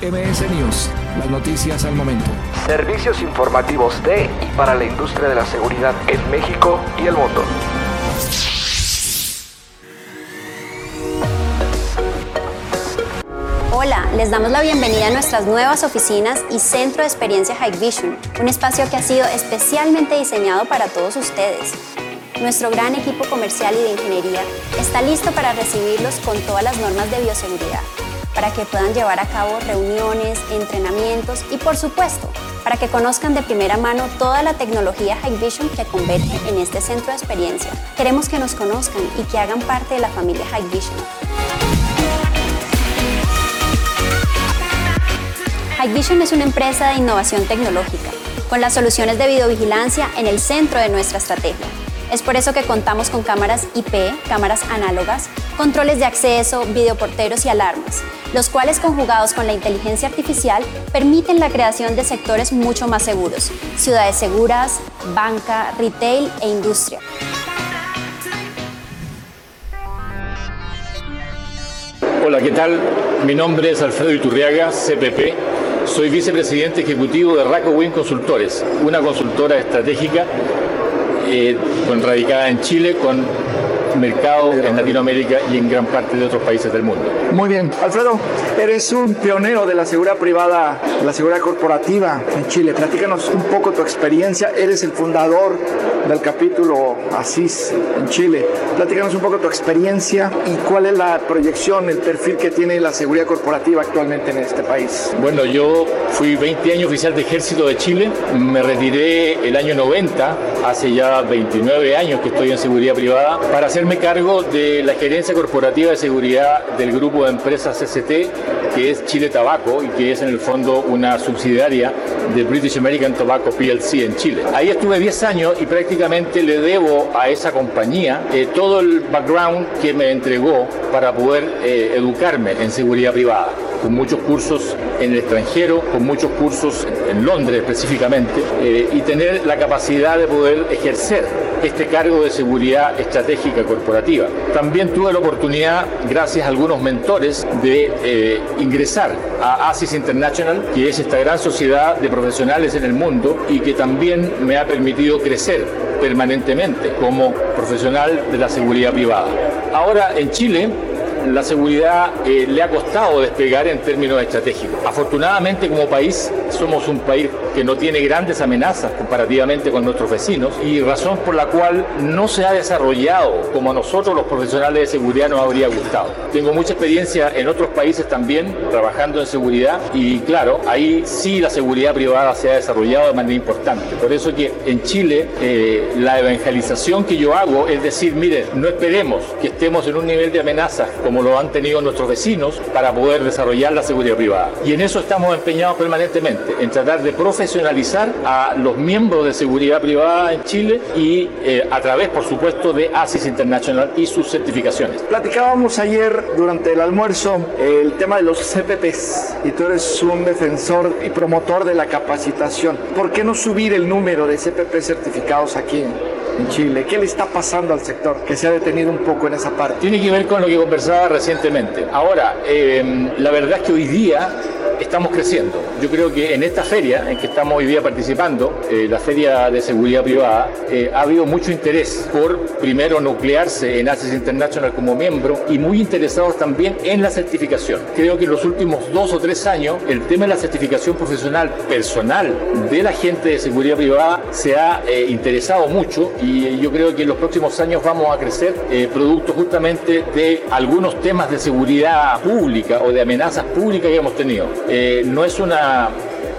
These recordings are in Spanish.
MS News, las noticias al momento. Servicios informativos de y para la industria de la seguridad en México y el mundo. Hola, les damos la bienvenida a nuestras nuevas oficinas y centro de experiencia Hikvision, un espacio que ha sido especialmente diseñado para todos ustedes. Nuestro gran equipo comercial y de ingeniería está listo para recibirlos con todas las normas de bioseguridad, para que puedan llevar a cabo reuniones, entrenamientos y por supuesto, para que conozcan de primera mano toda la tecnología Hikvision que converge en este centro de experiencia. Queremos que nos conozcan y que hagan parte de la familia Hikvision. Hikvision es una empresa de innovación tecnológica, con las soluciones de videovigilancia en el centro de nuestra estrategia. Es por eso que contamos con cámaras IP, cámaras análogas, controles de acceso, videoporteros y alarmas, los cuales conjugados con la inteligencia artificial permiten la creación de sectores mucho más seguros, ciudades seguras, banca, retail e industria. Hola, ¿qué tal? Mi nombre es Alfredo Iturriaga, CPP. Soy vicepresidente ejecutivo de Raco Win Consultores, una consultora estratégica eh, con, radicada en Chile, con mercado en Latinoamérica y en gran parte de otros países del mundo. Muy bien. Alfredo, eres un pionero de la seguridad privada, la seguridad corporativa en Chile. Platícanos un poco tu experiencia. Eres el fundador del capítulo ASIS en Chile. Platícanos un poco tu experiencia y cuál es la proyección, el perfil que tiene la seguridad corporativa actualmente en este país. Bueno, yo fui 20 años oficial de ejército de Chile. Me retiré el año 90, hace ya 29 años que estoy en seguridad privada, para hacerme cargo de la gerencia corporativa de seguridad del grupo de empresas CCT, que es Chile Tabaco y que es en el fondo una subsidiaria de British American Tobacco PLC en Chile. Ahí estuve 10 años y prácticamente le debo a esa compañía eh, todo el background que me entregó para poder eh, educarme en seguridad privada con muchos cursos en el extranjero, con muchos cursos en Londres específicamente, eh, y tener la capacidad de poder ejercer este cargo de seguridad estratégica corporativa. También tuve la oportunidad, gracias a algunos mentores, de eh, ingresar a ASIS International, que es esta gran sociedad de profesionales en el mundo y que también me ha permitido crecer permanentemente como profesional de la seguridad privada. Ahora en Chile la seguridad eh, le ha costado despegar en términos estratégicos. Afortunadamente como país somos un país que no tiene grandes amenazas comparativamente con nuestros vecinos y razón por la cual no se ha desarrollado como a nosotros los profesionales de seguridad nos habría gustado. Tengo mucha experiencia en otros países también trabajando en seguridad y claro, ahí sí la seguridad privada se ha desarrollado de manera importante. Por eso que en Chile eh, la evangelización que yo hago es decir, miren, no esperemos que estemos en un nivel de amenazas como lo han tenido nuestros vecinos para poder desarrollar la seguridad privada. Y en eso estamos empeñados permanentemente, en tratar de profesionalizar a los miembros de seguridad privada en Chile y eh, a través, por supuesto, de ASIS International y sus certificaciones. Platicábamos ayer durante el almuerzo el tema de los CPPs y tú eres un defensor y promotor de la capacitación. ¿Por qué no subir el número de CPP certificados aquí? en Chile? ¿Qué le está pasando al sector que se ha detenido un poco en esa parte? Tiene que ver con lo que conversaba recientemente. Ahora, eh, la verdad es que hoy día estamos creciendo. Yo creo que en esta feria en que estamos hoy día participando, eh, la Feria de Seguridad Privada, eh, ha habido mucho interés por, primero, nuclearse en ACES International como miembro y muy interesados también en la certificación. Creo que en los últimos dos o tres años el tema de la certificación profesional personal de la gente de seguridad privada se ha interesado mucho y yo creo que en los próximos años vamos a crecer producto justamente de algunos temas de seguridad pública o de amenazas públicas que hemos tenido. Eh, no es una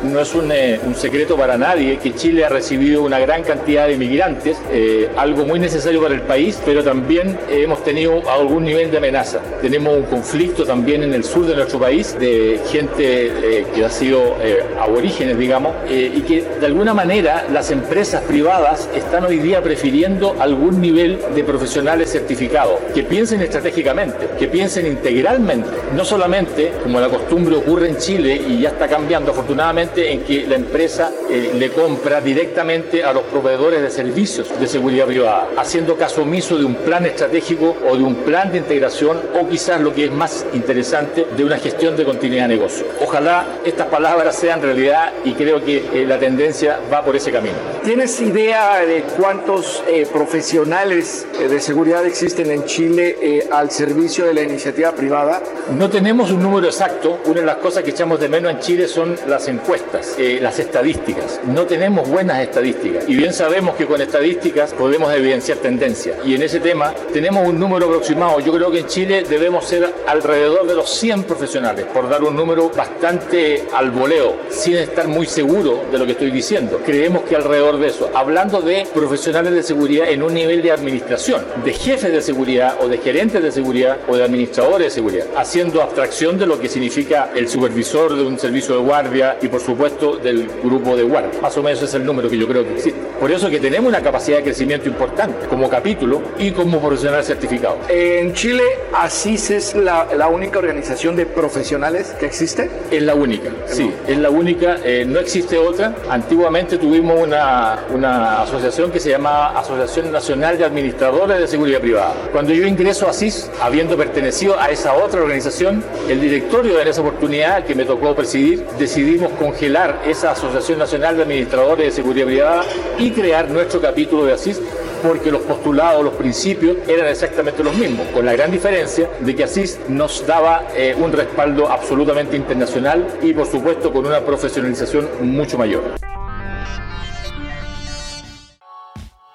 no es eh, un, secreto para nadie que Chile ha recibido una gran cantidad de migrantes, eh, algo muy necesario para el país, pero también hemos tenido algún nivel de amenaza. Tenemos un conflicto también en el sur de nuestro país de gente eh, que ha sido aborígenes, digamos, y que de alguna manera las empresas privadas están hoy día prefiriendo algún nivel de profesionales certificados, que piensen estratégicamente, que piensen integralmente, no solamente como la costumbre ocurre en Chile y ya está cambiando afortunadamente, en que la empresa eh, le compra directamente a los proveedores de servicios de seguridad privada, haciendo caso omiso de un plan estratégico o de un plan de integración o quizás lo que es más interesante, de una gestión de continuidad de negocio. Ojalá estas palabras sean realidad y creo que eh, la tendencia va por ese camino. ¿Tienes idea de cuántos eh, profesionales de seguridad existen en Chile al servicio de la iniciativa privada? No tenemos un número exacto. Una de las cosas que echamos de menos en Chile son las encuestas, eh, las estadísticas. No tenemos buenas estadísticas. Y bien sabemos que con estadísticas podemos evidenciar tendencias. Y en ese tema tenemos un número aproximado. Yo creo que en Chile debemos ser alrededor de los 100 profesionales, por dar un número bastante al voleo, sin estar muy seguro de lo que estoy diciendo. Creemos que alrededor de eso, hablando de profesionales de seguridad en un nivel de administración, de jefes de seguridad o de gerentes de seguridad o de administradores de seguridad, haciendo abstracción de lo que significa el supervisor de un servicio de guardia y por supuesto del grupo de guardia. Más o menos es el número que yo creo que existe. Por eso que tenemos una capacidad de crecimiento importante como capítulo y como profesional certificado. En Chile, ¿ASIS es la, la única organización de profesionales que existe? Es la única, sí, es la única, eh, no existe otra. Antiguamente tuvimos una, una asociación que se llamaba Asociación Nacional de Administradores de Seguridad Privada. Cuando yo ingreso a ASIS, habiendo pertenecido a esa otra organización, el directorio de esa oportunidad que me tocó presidir, decidimos congelar esa Asociación Nacional de Administradores de Seguridad Privada y crear nuestro capítulo de ASIS porque los postulados, los principios eran exactamente los mismos, con la gran diferencia de que ASIS nos daba eh, un respaldo absolutamente internacional y por supuesto con una profesionalización mucho mayor.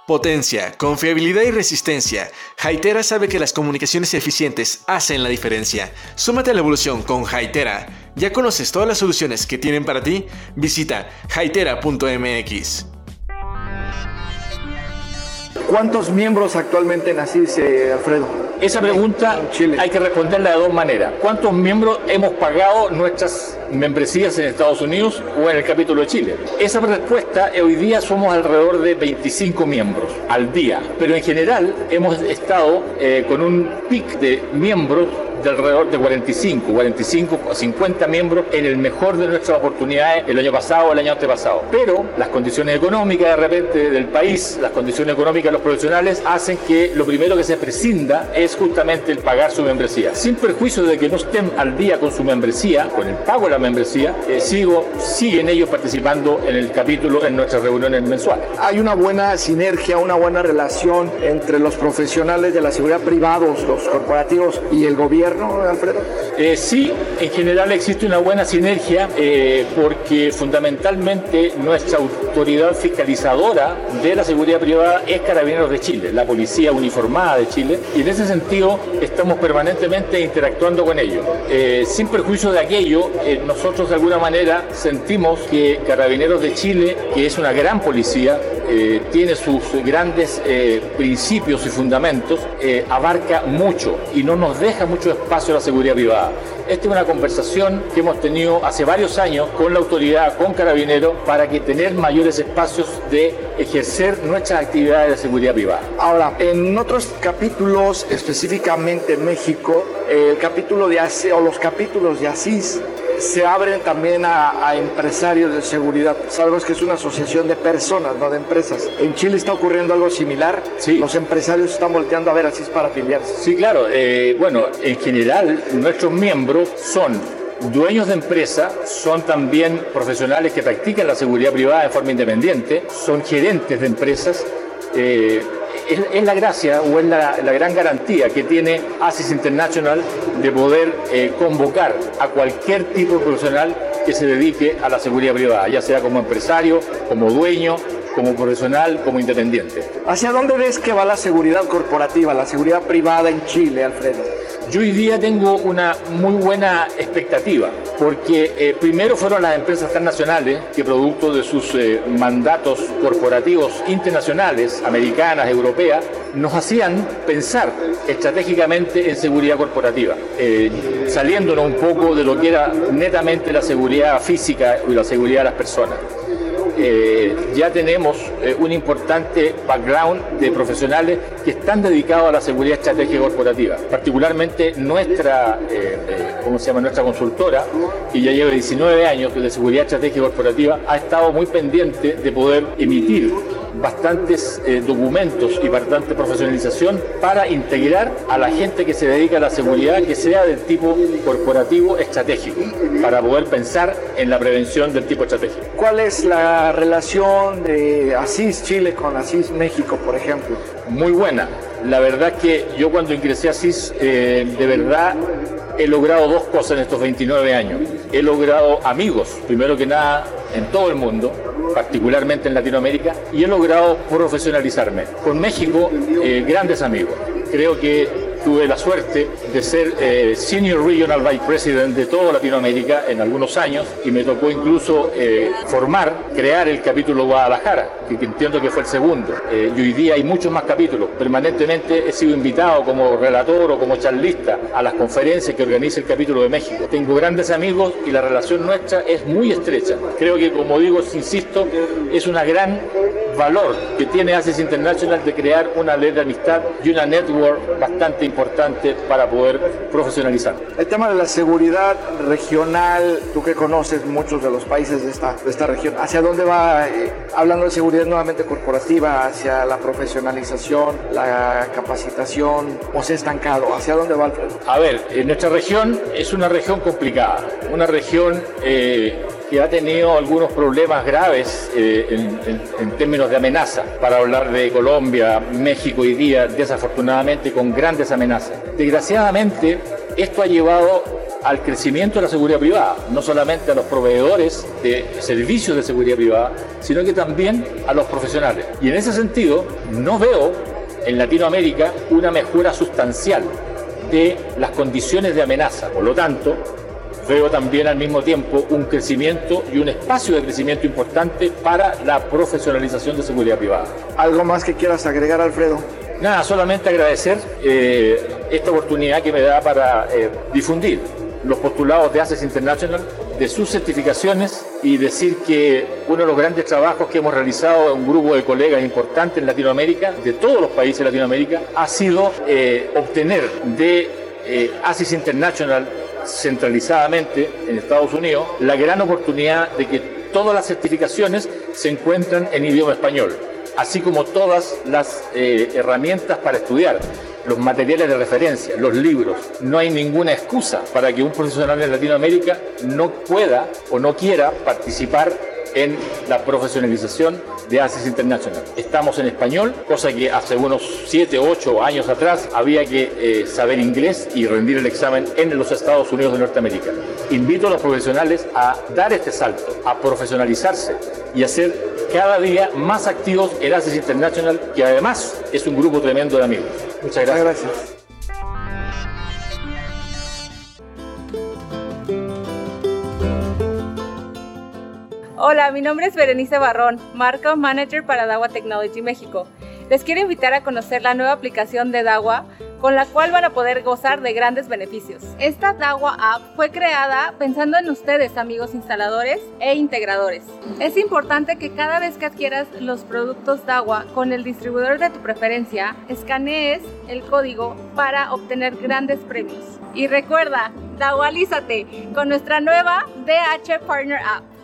Potencia, confiabilidad y resistencia. Haitera sabe que las comunicaciones eficientes hacen la diferencia. Súmate a la evolución con Haitera. ¿Ya conoces todas las soluciones que tienen para ti? Visita haitera.mx. ¿Cuántos miembros actualmente en eh, Alfredo? Esa pregunta hay que responderla de dos maneras. ¿Cuántos miembros hemos pagado nuestras membresías en Estados Unidos o en el capítulo de Chile? Esa respuesta, hoy día somos alrededor de 25 miembros al día, pero en general hemos estado eh, con un pic de miembros de alrededor de 45, 45 o 50 miembros en el mejor de nuestras oportunidades el año pasado o el año antepasado. Pero las condiciones económicas de repente del país, las condiciones económicas de los profesionales hacen que lo primero que se prescinda es justamente el pagar su membresía. Sin perjuicio de que no estén al día con su membresía, con el pago de la membresía, eh, sigo, siguen ellos participando en el capítulo en nuestras reuniones mensuales. Hay una buena sinergia, una buena relación entre los profesionales de la seguridad privados, los corporativos y el gobierno Alfredo? Eh, sí, en general existe una buena sinergia eh, porque fundamentalmente nuestra autoridad fiscalizadora de la seguridad privada es Carabineros de Chile, la policía uniformada de Chile, y en ese sentido estamos permanentemente interactuando con ellos. Eh, sin perjuicio de aquello, nosotros de alguna manera sentimos que Carabineros de Chile, que es una gran policía, tiene sus grandes principios y fundamentos, abarca mucho y no nos deja mucho espacio a la seguridad privada. Esta es una conversación que hemos tenido hace varios años con la autoridad, con Carabineros, para que tener mayores espacios de ejercer nuestras actividades de seguridad privada. Ahora, en otros capítulos, específicamente en México, el capítulo de o los capítulos de ASIS se abren también a, empresarios de seguridad. Sabemos que es una asociación de personas, no de empresas. En Chile está ocurriendo algo similar. Sí. Los empresarios están volteando a ver así es para afiliarse. Sí, claro. Eh, bueno, en general, nuestros miembros son dueños de empresa, son también profesionales que practican la seguridad privada de forma independiente, son gerentes de empresas. Eh, es, la gracia o es la, gran garantía que tiene ASIS International de poder eh, convocar a cualquier tipo de profesional que se dedique a la seguridad privada, ya sea como empresario, como dueño, como profesional, como independiente. ¿Hacia dónde ves que va la seguridad corporativa, la seguridad privada en Chile, Alfredo? Yo hoy día tengo una muy buena expectativa, porque eh, primero fueron las empresas transnacionales que producto de sus eh, mandatos corporativos internacionales, americanas, europeas, nos hacían pensar estratégicamente en seguridad corporativa, eh, saliéndonos un poco de lo que era netamente la seguridad física y la seguridad de las personas. Eh, ya tenemos eh, un importante background de profesionales que están dedicados a la seguridad estratégica corporativa, particularmente nuestra, ¿cómo se llama? nuestra consultora, que ya lleva 19 años de seguridad estratégica corporativa, ha estado muy pendiente de poder emitir bastantes eh, documentos y bastante profesionalización para integrar a la gente que se dedica a la seguridad que sea del tipo corporativo estratégico, para poder pensar en la prevención del tipo estratégico. ¿Cuál es la relación de ASIS Chile con ASIS México, por ejemplo? Muy buena. La verdad que yo cuando ingresé a ASIS, eh, de verdad he logrado dos cosas en estos 29 años. He logrado amigos, primero que nada, en todo el mundo, particularmente en Latinoamérica, y he logrado profesionalizarme. Con México, eh, grandes amigos. Creo que tuve la suerte de ser eh, Senior Regional Vice President de toda Latinoamérica en algunos años y me tocó incluso eh, formar, crear el capítulo Guadalajara, que entiendo que fue el segundo. Eh, y hoy día hay muchos más capítulos. Permanentemente he sido invitado como relator o como charlista a las conferencias que organiza el capítulo de México. Tengo grandes amigos y la relación nuestra es muy estrecha. Creo que, como digo, insisto, es una gran valor que tiene ACES International de crear una ley de amistad y una network bastante importante para poder profesionalizar. El tema de la seguridad regional, tú que conoces muchos de los países de esta, de esta región, ¿hacia dónde va, eh, hablando de seguridad nuevamente corporativa, hacia la profesionalización, la capacitación, o se ha estancado? ¿Hacia dónde va, Alfredo? A ver, en nuestra región es una región complicada, una región... Eh, que ha tenido algunos problemas graves eh, en, términos de amenaza. Para hablar de Colombia, México hoy día, desafortunadamente, con grandes amenazas. Desgraciadamente, esto ha llevado al crecimiento de la seguridad privada, no solamente a los proveedores de servicios de seguridad privada, sino que también a los profesionales. Y en ese sentido, no veo en Latinoamérica una mejora sustancial de las condiciones de amenaza. Por lo tanto, veo también al mismo tiempo un crecimiento y un espacio de crecimiento importante para la profesionalización de seguridad privada. ¿Algo más que quieras agregar, Alfredo? Nada, solamente agradecer eh, esta oportunidad que me da para eh, difundir los postulados de ACES International, de sus certificaciones y decir que uno de los grandes trabajos que hemos realizado un grupo de colegas importantes en Latinoamérica, de todos los países de Latinoamérica, ha sido eh, obtener de ACES International centralizadamente en Estados Unidos, la gran oportunidad de que todas las certificaciones se encuentran en idioma español, así como todas las eh, herramientas para estudiar los materiales de referencia, los libros. No hay ninguna excusa para que un profesional de Latinoamérica no pueda o no quiera participar en la profesionalización de ACES International. Estamos en español, cosa que hace unos 7, 8 años atrás había que eh, saber inglés y rendir el examen en los Estados Unidos de Norteamérica. Invito a los profesionales a dar este salto, a profesionalizarse y a ser cada día más activos en ACES International, que además es un grupo tremendo de amigos. Muchas gracias. Muchas gracias. Hola, mi nombre es Berenice Barrón, Marca Manager para Dawa Technology México. Les quiero invitar a conocer la nueva aplicación de Dawa con la cual van a poder gozar de grandes beneficios. Esta Dawa App fue creada pensando en ustedes, amigos instaladores e integradores. Es importante que cada vez que adquieras los productos Dawa con el distribuidor de tu preferencia, escanees el código para obtener grandes premios. Y recuerda, Dawalízate con nuestra nueva DH Partner App.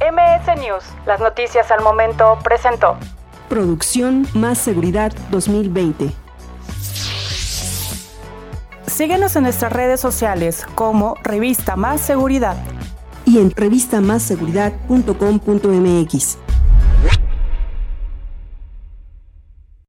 MS News, las noticias al momento, presentó. Producción Más Seguridad 2020. Síguenos en nuestras redes sociales como Revista Más Seguridad y en revistamasseguridad.com.mx.